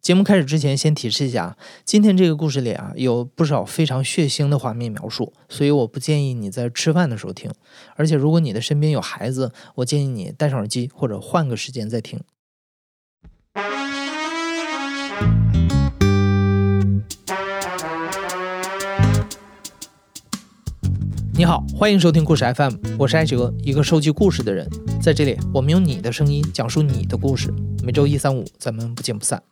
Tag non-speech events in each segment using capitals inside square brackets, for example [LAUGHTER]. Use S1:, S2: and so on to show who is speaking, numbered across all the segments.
S1: 节目开始之前，先提示一下，今天这个故事里啊，有不少非常血腥的画面描述，所以我不建议你在吃饭的时候听。而且，如果你的身边有孩子，我建议你戴上耳机或者换个时间再听。你好，欢迎收听故事 FM，我是艾哲，一个收集故事的人。在这里，我们用你的声音讲述你的故事。每周一、三、五，咱们不见不散。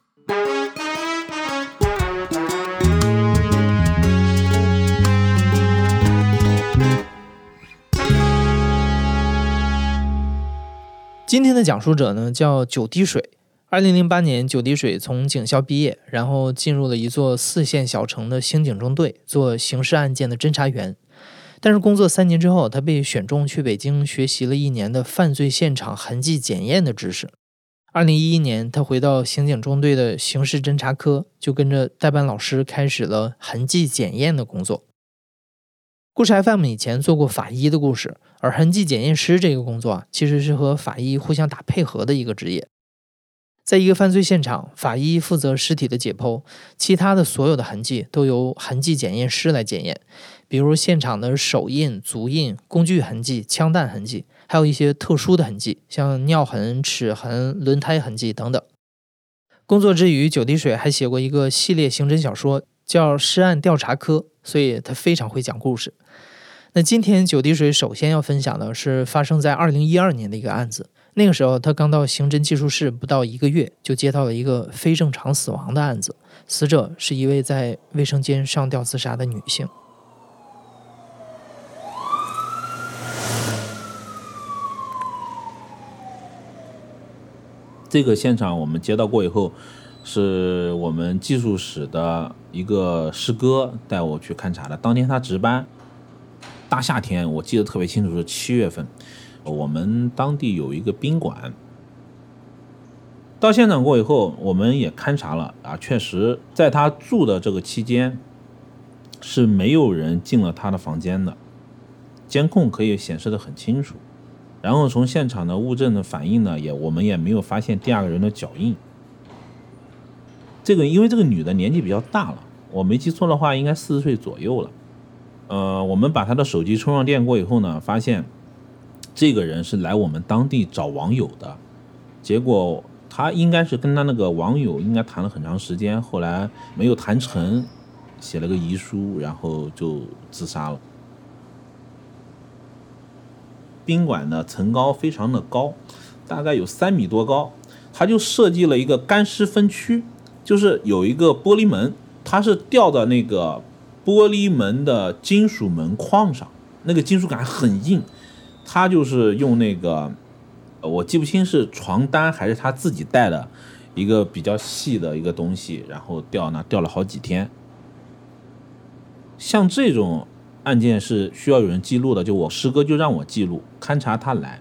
S1: 今天的讲述者呢叫九滴水。二零零八年，九滴水从警校毕业，然后进入了一座四线小城的刑警中队做刑事案件的侦查员。但是工作三年之后，他被选中去北京学习了一年的犯罪现场痕迹检验的知识。二零一一年，他回到刑警中队的刑事侦查科，就跟着代班老师开始了痕迹检验的工作。故事 FM 以前做过法医的故事，而痕迹检验师这个工作啊，其实是和法医互相打配合的一个职业。在一个犯罪现场，法医负责尸体的解剖，其他的所有的痕迹都由痕迹检验师来检验，比如现场的手印、足印、工具痕迹、枪弹痕迹，还有一些特殊的痕迹，像尿痕、齿痕、轮胎痕迹等等。工作之余，九滴水还写过一个系列刑侦小说，叫《尸案调查科》，所以他非常会讲故事。那今天九滴水首先要分享的是发生在二零一二年的一个案子。那个时候他刚到刑侦技术室不到一个月，就接到了一个非正常死亡的案子。死者是一位在卫生间上吊自杀的女性。
S2: 这个现场我们接到过以后，是我们技术室的一个师哥带我去勘察的。当天他值班。大夏天，我记得特别清楚，是七月份。我们当地有一个宾馆。到现场过以后，我们也勘察了啊，确实在他住的这个期间是没有人进了他的房间的，监控可以显示的很清楚。然后从现场的物证的反应呢，也我们也没有发现第二个人的脚印。这个因为这个女的年纪比较大了，我没记错的话，应该四十岁左右了。呃，我们把他的手机充上电过以后呢，发现这个人是来我们当地找网友的，结果他应该是跟他那个网友应该谈了很长时间，后来没有谈成，写了个遗书，然后就自杀了。宾馆的层高非常的高，大概有三米多高，他就设计了一个干湿分区，就是有一个玻璃门，它是吊在那个。玻璃门的金属门框上，那个金属感很硬，他就是用那个，我记不清是床单还是他自己带的一个比较细的一个东西，然后吊那吊了好几天。像这种案件是需要有人记录的，就我师哥就让我记录，勘察他来，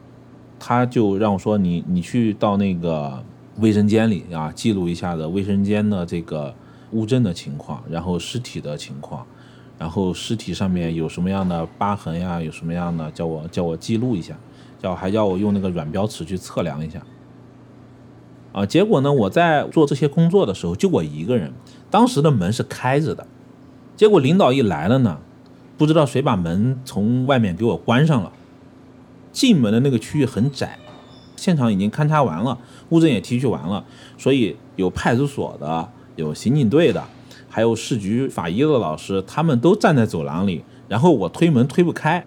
S2: 他就让我说你你去到那个卫生间里啊，记录一下子卫生间的这个物证的情况，然后尸体的情况。然后尸体上面有什么样的疤痕呀？有什么样的？叫我叫我记录一下，叫还叫我用那个软标尺去测量一下。啊，结果呢，我在做这些工作的时候，就我一个人，当时的门是开着的。结果领导一来了呢，不知道谁把门从外面给我关上了。进门的那个区域很窄，现场已经勘察完了，物证也提取完了，所以有派出所的，有刑警队的。还有市局法医的老师，他们都站在走廊里，然后我推门推不开，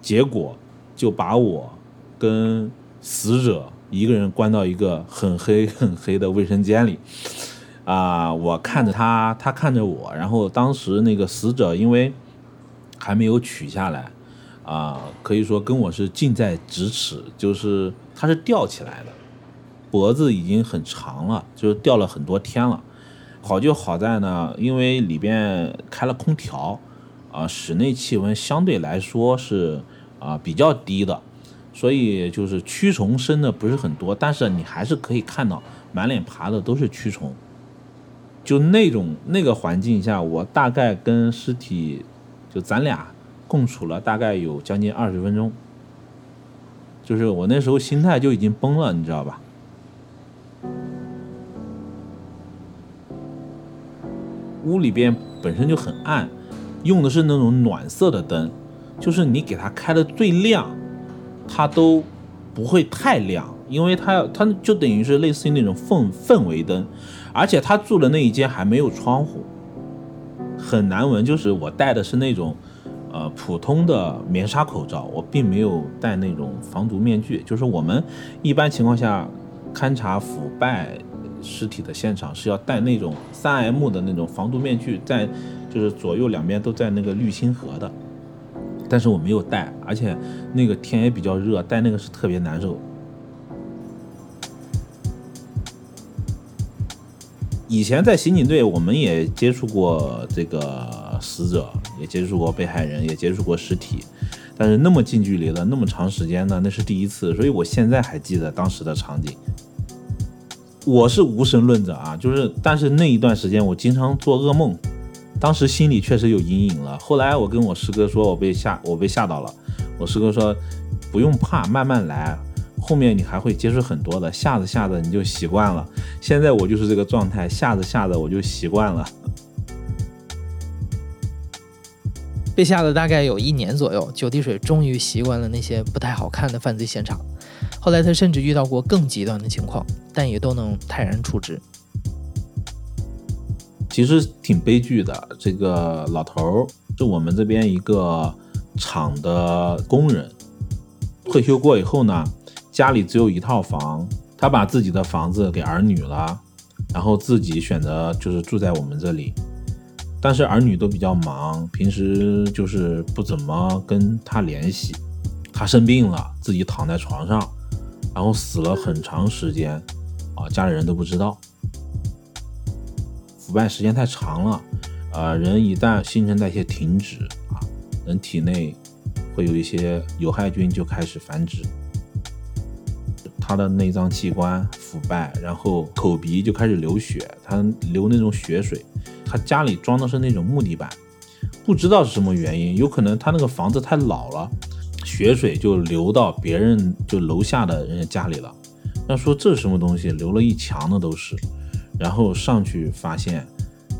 S2: 结果就把我跟死者一个人关到一个很黑很黑的卫生间里。啊，我看着他，他看着我，然后当时那个死者因为还没有取下来，啊，可以说跟我是近在咫尺，就是他是吊起来的，脖子已经很长了，就是吊了很多天了。好就好在呢，因为里边开了空调，啊，室内气温相对来说是啊比较低的，所以就是蛆虫生的不是很多，但是你还是可以看到满脸爬的都是蛆虫。就那种那个环境下，我大概跟尸体就咱俩共处了大概有将近二十分钟，就是我那时候心态就已经崩了，你知道吧？屋里边本身就很暗，用的是那种暖色的灯，就是你给它开的最亮，它都不会太亮，因为它要它就等于是类似于那种氛氛围灯，而且他住的那一间还没有窗户，很难闻。就是我戴的是那种呃普通的棉纱口罩，我并没有戴那种防毒面具。就是我们一般情况下勘察腐败尸体的现场是要戴那种三 M 的那种防毒面具，在就是左右两边都在那个滤芯盒的。但是我没有戴，而且那个天也比较热，戴那个是特别难受。以前在刑警队，我们也接触过这个死者，也接触过被害人，也接触过尸体，但是那么近距离的，那么长时间的，那是第一次，所以我现在还记得当时的场景。我是无神论者啊，就是，但是那一段时间我经常做噩梦。当时心里确实有阴影了。后来我跟我师哥说，我被吓，我被吓到了。我师哥说，不用怕，慢慢来，后面你还会接触很多的。吓着吓着你就习惯了。现在我就是这个状态，吓着吓着我就习惯了。
S1: 被吓了大概有一年左右，九滴水终于习惯了那些不太好看的犯罪现场。后来他甚至遇到过更极端的情况，但也都能泰然处之。
S2: 其实挺悲剧的。这个老头儿是我们这边一个厂的工人，退休过以后呢，家里只有一套房，他把自己的房子给儿女了，然后自己选择就是住在我们这里。但是儿女都比较忙，平时就是不怎么跟他联系。他生病了，自己躺在床上，然后死了很长时间，啊，家里人都不知道。腐败时间太长了，啊，人一旦新陈代谢停止啊，人体内会有一些有害菌就开始繁殖，他的内脏器官腐败，然后口鼻就开始流血，他流那种血水，他家里装的是那种木地板，不知道是什么原因，有可能他那个房子太老了，血水就流到别人就楼下的人家家里了，要说这是什么东西，流了一墙的都是。然后上去发现，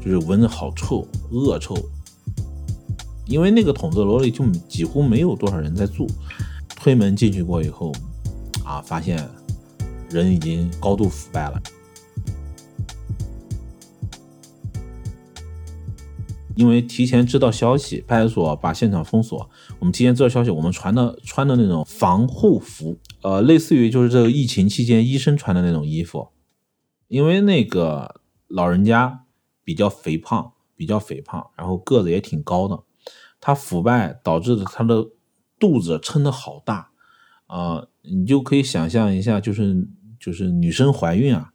S2: 就是闻着好臭，恶臭。因为那个筒子楼里就几乎没有多少人在住。推门进去过以后，啊，发现人已经高度腐败了。因为提前知道消息，派出所把现场封锁。我们提前知道消息，我们穿的穿的那种防护服，呃，类似于就是这个疫情期间医生穿的那种衣服。因为那个老人家比较肥胖，比较肥胖，然后个子也挺高的，他腐败导致的他的肚子撑得好大，啊，你就可以想象一下，就是就是女生怀孕啊，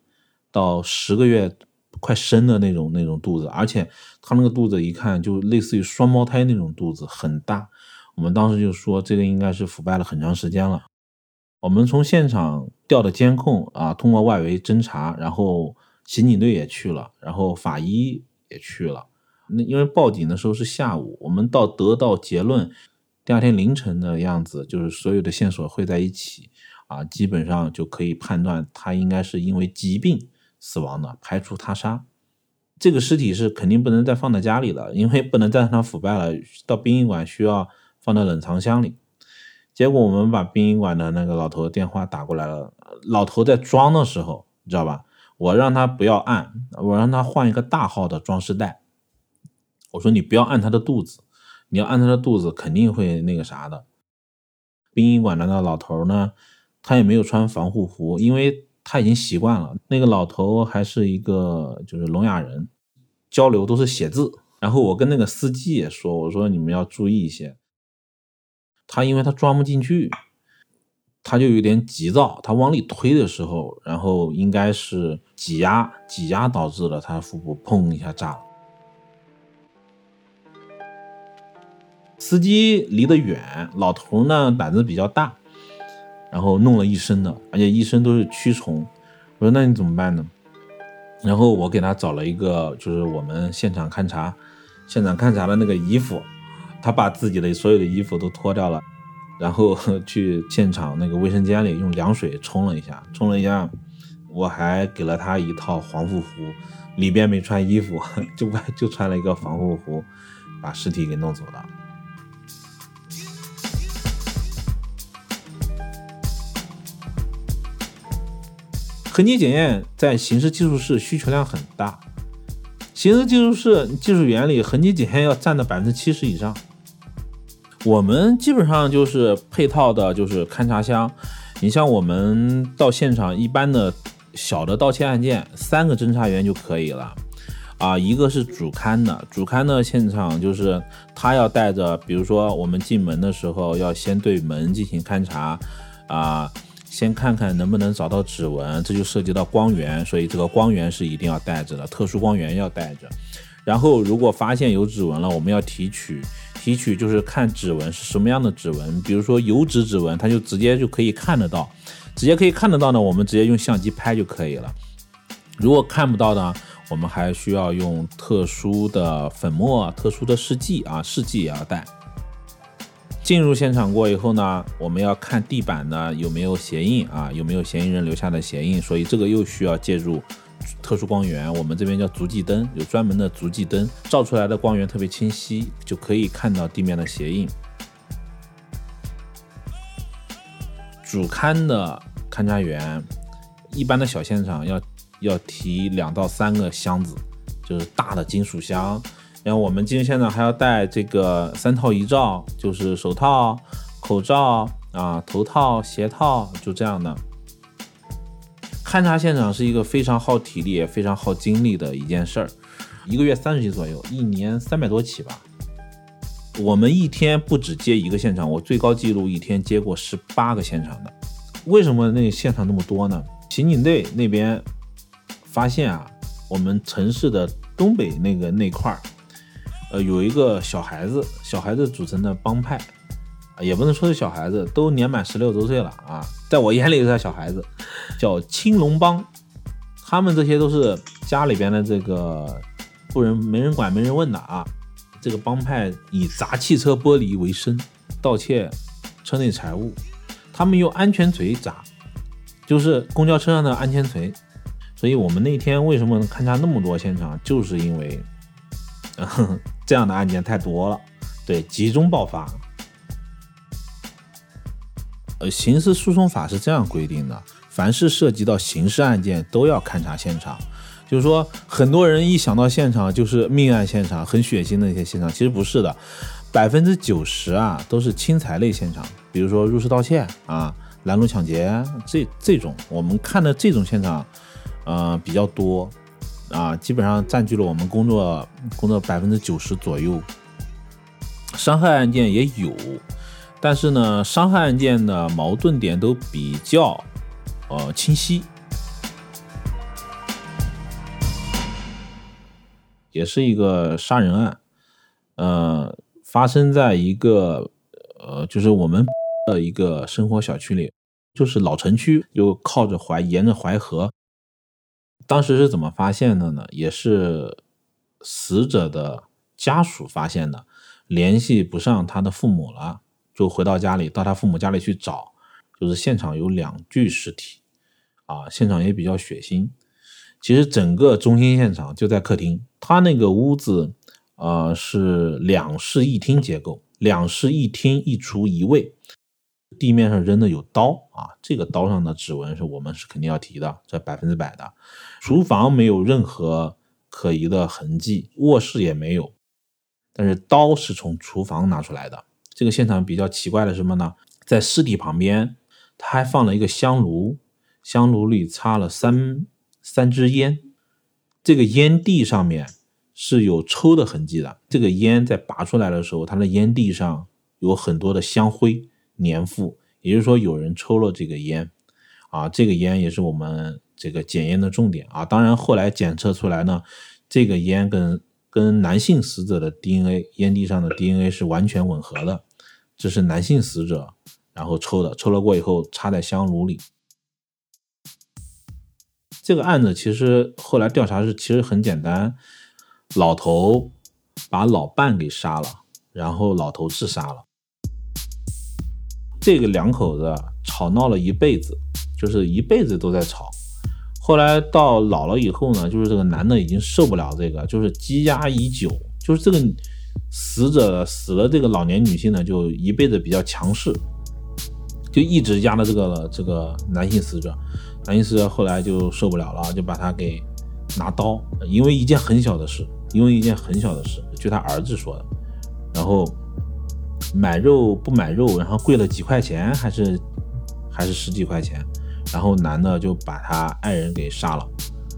S2: 到十个月快生的那种那种肚子，而且他那个肚子一看就类似于双胞胎那种肚子，很大。我们当时就说这个应该是腐败了很长时间了。我们从现场调的监控啊，通过外围侦查，然后刑警队也去了，然后法医也去了。那因为报警的时候是下午，我们到得到结论，第二天凌晨的样子，就是所有的线索汇在一起啊，基本上就可以判断他应该是因为疾病死亡的，排除他杀。这个尸体是肯定不能再放在家里了，因为不能再让它腐败了，到殡仪馆需要放在冷藏箱里。结果我们把殡仪馆的那个老头电话打过来了，老头在装的时候，你知道吧？我让他不要按，我让他换一个大号的装饰袋。我说你不要按他的肚子，你要按他的肚子肯定会那个啥的。殡仪馆的那老头呢，他也没有穿防护服，因为他已经习惯了。那个老头还是一个就是聋哑人，交流都是写字。然后我跟那个司机也说，我说你们要注意一些。他因为他装不进去，他就有点急躁。他往里推的时候，然后应该是挤压，挤压导致了他腹部砰一下炸了。司机离得远，老头呢胆子比较大，然后弄了一身的，而且一身都是蛆虫。我说那你怎么办呢？然后我给他找了一个，就是我们现场勘查，现场勘查的那个衣服。他把自己的所有的衣服都脱掉了，然后 [LAUGHS] 去现场那个卫生间里用凉水冲了一下，冲了一下，我还给了他一套防护服，里边没穿衣服，[LAUGHS] 就外就穿了一个防护服，把尸体给弄走了。痕迹检验在刑事技术室需求量很大，刑事技术室技术员里痕迹检验要占到百分之七十以上。我们基本上就是配套的，就是勘察箱。你像我们到现场，一般的小的盗窃案件，三个侦查员就可以了。啊，一个是主勘的，主勘的现场就是他要带着，比如说我们进门的时候要先对门进行勘察，啊，先看看能不能找到指纹，这就涉及到光源，所以这个光源是一定要带着的，特殊光源要带着。然后如果发现有指纹了，我们要提取。提取就是看指纹是什么样的指纹，比如说油脂指纹，它就直接就可以看得到，直接可以看得到呢，我们直接用相机拍就可以了。如果看不到呢，我们还需要用特殊的粉末、特殊的试剂啊，试剂也要带。进入现场过以后呢，我们要看地板呢有没有鞋印啊，有没有嫌疑人留下的鞋印，所以这个又需要借助。特殊光源，我们这边叫足迹灯，有专门的足迹灯，照出来的光源特别清晰，就可以看到地面的鞋印。主勘的勘查员，一般的小现场要要提两到三个箱子，就是大的金属箱。然后我们进现场还要带这个三套遗照，就是手套、口罩啊、头套、鞋套，就这样的。勘察现场是一个非常耗体力也非常耗精力的一件事儿，一个月三十起左右，一年三百多起吧。我们一天不止接一个现场，我最高记录一天接过十八个现场的。为什么那现场那么多呢？刑警队那边发现啊，我们城市的东北那个那块儿，呃，有一个小孩子，小孩子组成的帮派。也不能说是小孩子，都年满十六周岁了啊，在我眼里是小孩子，叫青龙帮，他们这些都是家里边的这个不人没人管没人问的啊。这个帮派以砸汽车玻璃为生，盗窃车内财物，他们用安全锤砸，就是公交车上的安全锤。所以我们那天为什么能勘察那么多现场，就是因为 [LAUGHS] 这样的案件太多了，对，集中爆发。呃，刑事诉讼法是这样规定的：凡是涉及到刑事案件，都要勘察现场。就是说，很多人一想到现场就是命案现场，很血腥的一些现场，其实不是的，百分之九十啊都是轻财类现场，比如说入室盗窃啊、拦路抢劫这这种，我们看的这种现场，呃比较多啊，基本上占据了我们工作工作百分之九十左右。伤害案件也有。但是呢，伤害案件的矛盾点都比较呃清晰，也是一个杀人案，呃，发生在一个呃，就是我们的一个生活小区里，就是老城区，就靠着淮，沿着淮河。当时是怎么发现的呢？也是死者的家属发现的，联系不上他的父母了。就回到家里，到他父母家里去找，就是现场有两具尸体，啊，现场也比较血腥。其实整个中心现场就在客厅，他那个屋子，呃，是两室一厅结构，两室一厅一厨一卫，地面上扔的有刀啊，这个刀上的指纹是我们是肯定要提的，这百分之百的。厨房没有任何可疑的痕迹，卧室也没有，但是刀是从厨房拿出来的。这个现场比较奇怪的什么呢？在尸体旁边，他还放了一个香炉，香炉里插了三三支烟，这个烟蒂上面是有抽的痕迹的。这个烟在拔出来的时候，它的烟蒂上有很多的香灰粘附，也就是说有人抽了这个烟啊。这个烟也是我们这个检验的重点啊。当然后来检测出来呢，这个烟跟跟男性死者的 DNA 烟蒂上的 DNA 是完全吻合的。这是男性死者，然后抽的，抽了过以后插在香炉里。这个案子其实后来调查是其实很简单，老头把老伴给杀了，然后老头自杀了。这个两口子吵闹了一辈子，就是一辈子都在吵后来到老了以后呢，就是这个男的已经受不了这个，就是积压已久，就是这个死者死了，这个老年女性呢，就一辈子比较强势，就一直压着这个这个男性死者，男性死者后来就受不了了，就把他给拿刀，因为一件很小的事，因为一件很小的事，据他儿子说的，然后买肉不买肉，然后贵了几块钱，还是还是十几块钱。然后男的就把他爱人给杀了。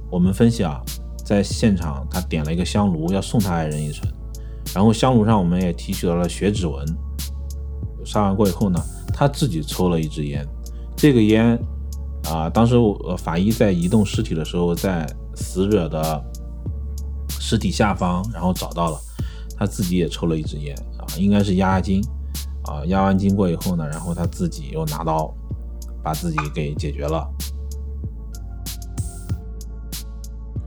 S2: 我们分析啊，在现场他点了一个香炉，要送他爱人一程。然后香炉上我们也提取到了血指纹。杀完过以后呢，他自己抽了一支烟。这个烟啊，当时我法医在移动尸体的时候，在死者的尸体下方，然后找到了，他自己也抽了一支烟啊，应该是压压惊啊。压完惊过以后呢，然后他自己又拿刀。把自己给解决了。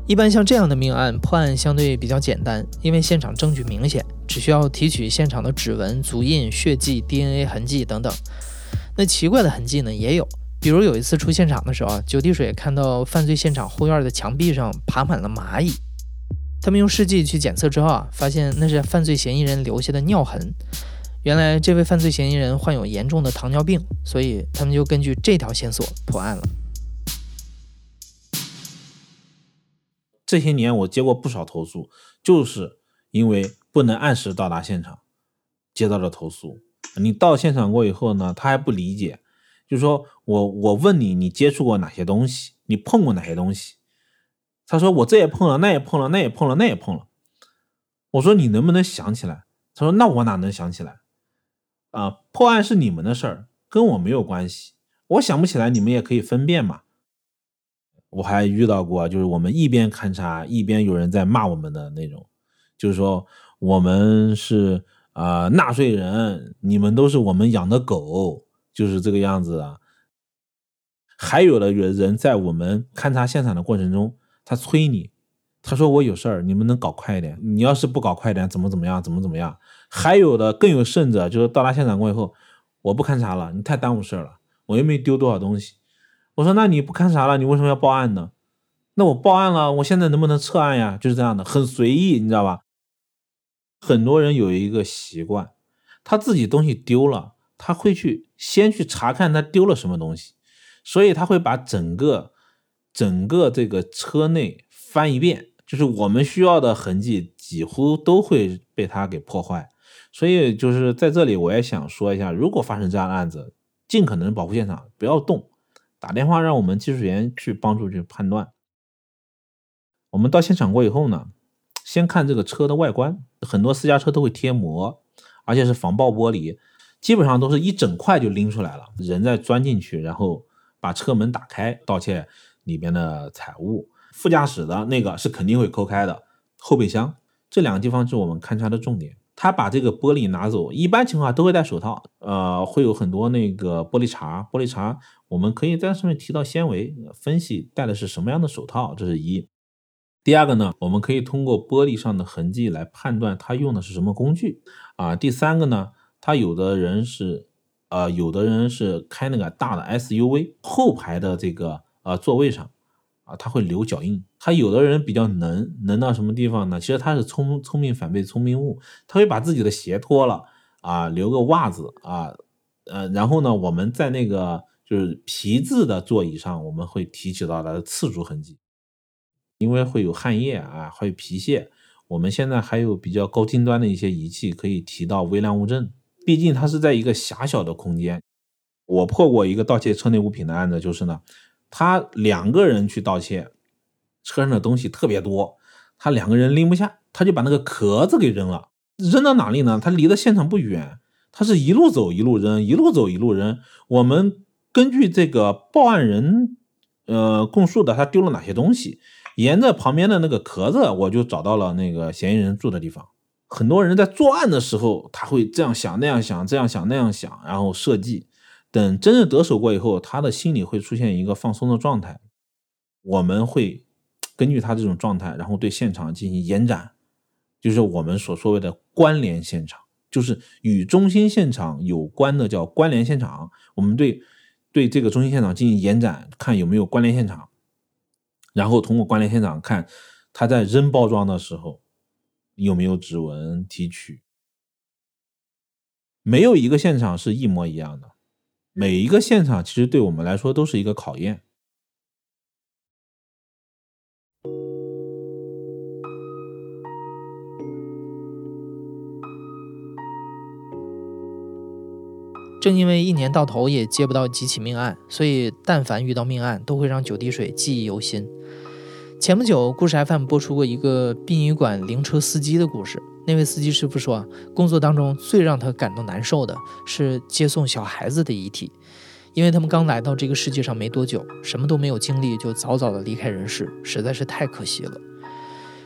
S1: 一般像这样的命案破案相对比较简单，因为现场证据明显，只需要提取现场的指纹、足印、血迹、DNA 痕迹等等。那奇怪的痕迹呢也有，比如有一次出现场的时候，九滴水看到犯罪现场后院的墙壁上爬满了蚂蚁，他们用试剂去检测之后啊，发现那是犯罪嫌疑人留下的尿痕。原来这位犯罪嫌疑人患有严重的糖尿病，所以他们就根据这条线索破案了。
S2: 这些年我接过不少投诉，就是因为不能按时到达现场，接到了投诉。你到现场过以后呢，他还不理解，就说我我问你，你接触过哪些东西？你碰过哪些东西？他说我这也碰了，那也碰了，那也碰了，那也碰了。我说你能不能想起来？他说那我哪能想起来？啊，破案是你们的事儿，跟我没有关系。我想不起来，你们也可以分辨嘛。我还遇到过，就是我们一边勘察，一边有人在骂我们的那种，就是说我们是啊纳税人，你们都是我们养的狗，就是这个样子啊。还有的人在我们勘察现场的过程中，他催你。他说我有事儿，你们能搞快一点？你要是不搞快点，怎么怎么样？怎么怎么样？还有的更有甚者，就是到达现场过以后，我不勘察了，你太耽误事儿了，我又没丢多少东西。我说那你不勘察了，你为什么要报案呢？那我报案了，我现在能不能撤案呀？就是这样的，很随意，你知道吧？很多人有一个习惯，他自己东西丢了，他会去先去查看他丢了什么东西，所以他会把整个整个这个车内翻一遍。就是我们需要的痕迹几乎都会被他给破坏，所以就是在这里我也想说一下，如果发生这样的案子，尽可能保护现场，不要动，打电话让我们技术员去帮助去判断。我们到现场过以后呢，先看这个车的外观，很多私家车都会贴膜，而且是防爆玻璃，基本上都是一整块就拎出来了，人再钻进去，然后把车门打开，盗窃里边的财物。副驾驶的那个是肯定会抠开的，后备箱这两个地方是我们勘察的重点。他把这个玻璃拿走，一般情况下都会戴手套，呃，会有很多那个玻璃碴，玻璃碴我们可以在上面提到纤维，分析戴的是什么样的手套，这是一。第二个呢，我们可以通过玻璃上的痕迹来判断他用的是什么工具啊。第三个呢，他有的人是，呃，有的人是开那个大的 SUV 后排的这个呃座位上。啊，他会留脚印。他有的人比较能，能到什么地方呢？其实他是聪聪明反被聪明误，他会把自己的鞋脱了啊，留个袜子啊，呃，然后呢，我们在那个就是皮质的座椅上，我们会提取到的次数痕迹，因为会有汗液啊，会有皮屑。我们现在还有比较高精端的一些仪器可以提到微量物证，毕竟它是在一个狭小的空间。我破过一个盗窃车内物品的案子，就是呢。他两个人去盗窃，车上的东西特别多，他两个人拎不下，他就把那个壳子给扔了。扔到哪里呢？他离的现场不远，他是一路走一路扔，一路走一路扔。我们根据这个报案人，呃，供述的他丢了哪些东西，沿着旁边的那个壳子，我就找到了那个嫌疑人住的地方。很多人在作案的时候，他会这样想那样想，这样想那样想，然后设计。等真正得手过以后，他的心里会出现一个放松的状态。我们会根据他这种状态，然后对现场进行延展，就是我们所说的关联现场，就是与中心现场有关的叫关联现场。我们对对这个中心现场进行延展，看有没有关联现场。然后通过关联现场看他在扔包装的时候有没有指纹提取。没有一个现场是一模一样的，每一个现场其实对我们来说都是一个考验。
S1: 正因为一年到头也接不到几起命案，所以但凡遇到命案，都会让九滴水记忆犹新。前不久，故事 FM 播出过一个殡仪馆灵车司机的故事。那位司机师傅说，工作当中最让他感到难受的是接送小孩子的遗体，因为他们刚来到这个世界上没多久，什么都没有经历就早早的离开人世，实在是太可惜了。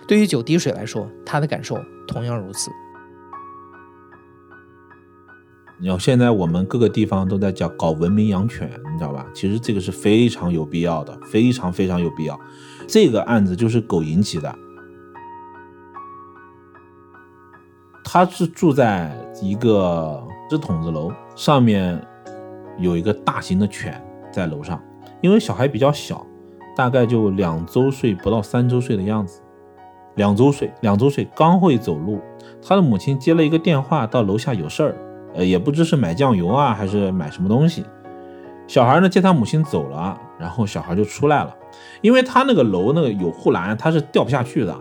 S1: 对于九滴水来说，他的感受同样如此。
S2: 你要现在我们各个地方都在讲搞文明养犬，你知道吧？其实这个是非常有必要的，非常非常有必要。这个案子就是狗引起的，他是住在一个纸筒子楼上面，有一个大型的犬在楼上，因为小孩比较小，大概就两周岁不到三周岁的样子，两周岁，两周岁刚会走路，他的母亲接了一个电话，到楼下有事儿。呃，也不知是买酱油啊，还是买什么东西。小孩呢接他母亲走了，然后小孩就出来了，因为他那个楼那个有护栏，他是掉不下去的。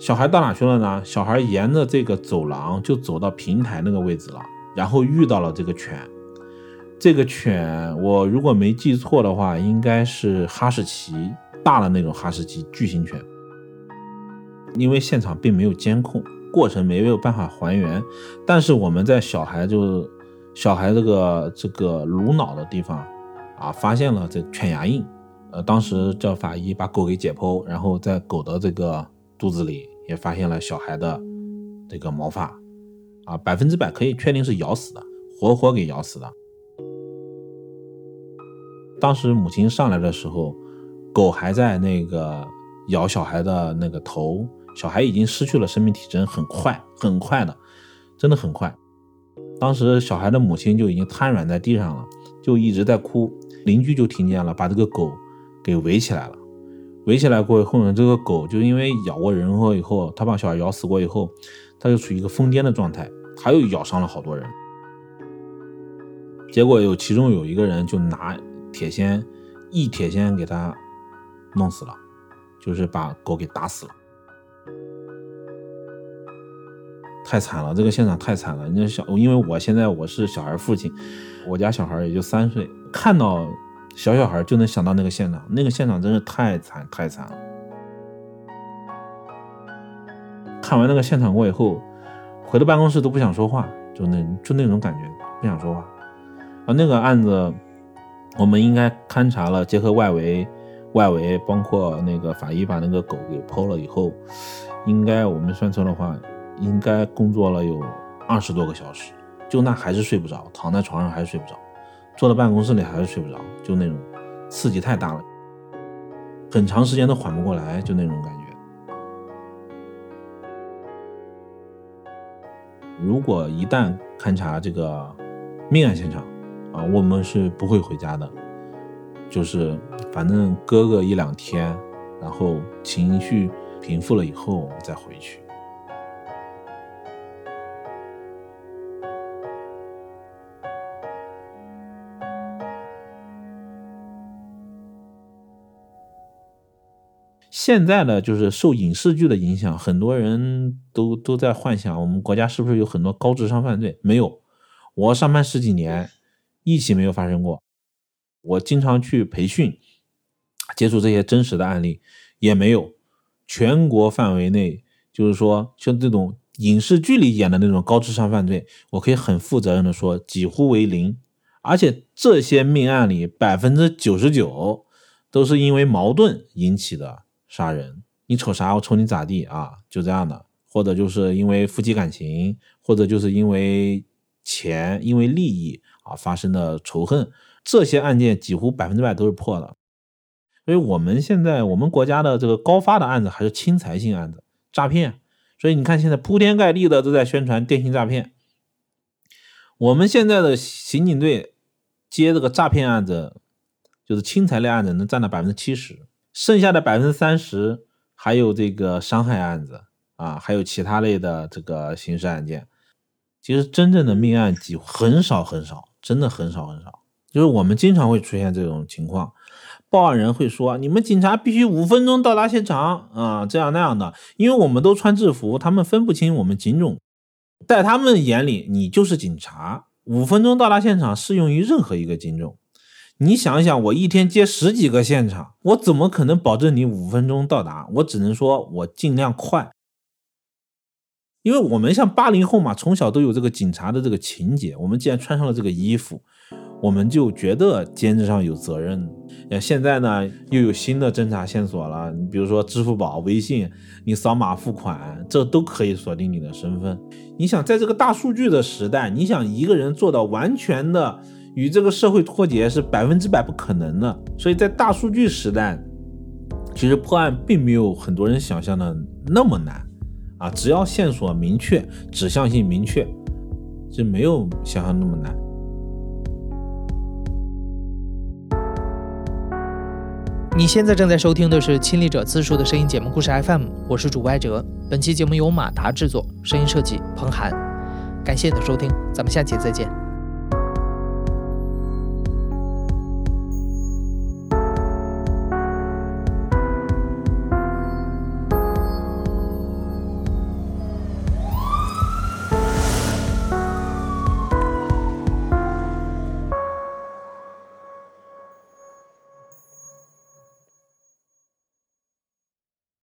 S2: 小孩到哪去了呢？小孩沿着这个走廊就走到平台那个位置了，然后遇到了这个犬。这个犬，我如果没记错的话，应该是哈士奇，大的那种哈士奇巨型犬。因为现场并没有监控。过程没有办法还原，但是我们在小孩就小孩这个这个颅脑的地方啊，发现了这犬牙印。呃，当时叫法医把狗给解剖，然后在狗的这个肚子里也发现了小孩的这个毛发，啊，百分之百可以确定是咬死的，活活给咬死的。当时母亲上来的时候，狗还在那个咬小孩的那个头。小孩已经失去了生命体征，很快，很快的，真的很快。当时小孩的母亲就已经瘫软在地上了，就一直在哭。邻居就听见了，把这个狗给围起来了。围起来过以后呢，这个狗就因为咬过人后以后，它把小孩咬死过以后，它就处于一个疯癫的状态，它又咬伤了好多人。结果有其中有一个人就拿铁锨，一铁锨给它弄死了，就是把狗给打死了。太惨了，这个现场太惨了。人家小，因为我现在我是小孩父亲，我家小孩也就三岁，看到小小孩就能想到那个现场，那个现场真是太惨太惨了。看完那个现场过以后，回到办公室都不想说话，就那就那种感觉，不想说话。啊，那个案子我们应该勘察了，结合外围，外围包括那个法医把那个狗给剖了以后，应该我们算错的话。应该工作了有二十多个小时，就那还是睡不着，躺在床上还是睡不着，坐在办公室里还是睡不着，就那种刺激太大了，很长时间都缓不过来，就那种感觉。如果一旦勘察这个命案现场啊，我们是不会回家的，就是反正搁个一两天，然后情绪平复了以后，我们再回去。现在呢，就是受影视剧的影响，很多人都都在幻想我们国家是不是有很多高智商犯罪？没有，我上班十几年，一起没有发生过。我经常去培训，接触这些真实的案例，也没有。全国范围内，就是说像这种影视剧里演的那种高智商犯罪，我可以很负责任的说，几乎为零。而且这些命案里，百分之九十九都是因为矛盾引起的。杀人，你瞅啥？我瞅你咋地啊？就这样的，或者就是因为夫妻感情，或者就是因为钱、因为利益啊发生的仇恨，这些案件几乎百分之百都是破的。所以，我们现在我们国家的这个高发的案子还是侵财性案子，诈骗。所以你看，现在铺天盖地的都在宣传电信诈骗。我们现在的刑警队接这个诈骗案子，就是侵财类案子，能占到百分之七十。剩下的百分之三十还有这个伤害案子啊，还有其他类的这个刑事案件。其实真正的命案几乎很少很少，真的很少很少。就是我们经常会出现这种情况，报案人会说：“你们警察必须五分钟到达现场啊，这样那样的。”因为我们都穿制服，他们分不清我们警种，在他们眼里你就是警察。五分钟到达现场适用于任何一个警种。你想一想，我一天接十几个现场，我怎么可能保证你五分钟到达？我只能说我尽量快。因为我们像八零后嘛，从小都有这个警察的这个情节。我们既然穿上了这个衣服，我们就觉得肩上有责任。那现在呢，又有新的侦查线索了。你比如说支付宝、微信，你扫码付款，这都可以锁定你的身份。你想，在这个大数据的时代，你想一个人做到完全的与这个社会脱节，是百分之百不可能的。所以在大数据时代，其实破案并没有很多人想象的那么难。啊，只要线索明确，指向性明确，就没有想象那么难。
S1: 你现在正在收听的是亲历者自述的声音节目故事 FM，我是主播艾哲。本期节目由马达制作，声音设计彭涵。感谢你的收听，咱们下期再见。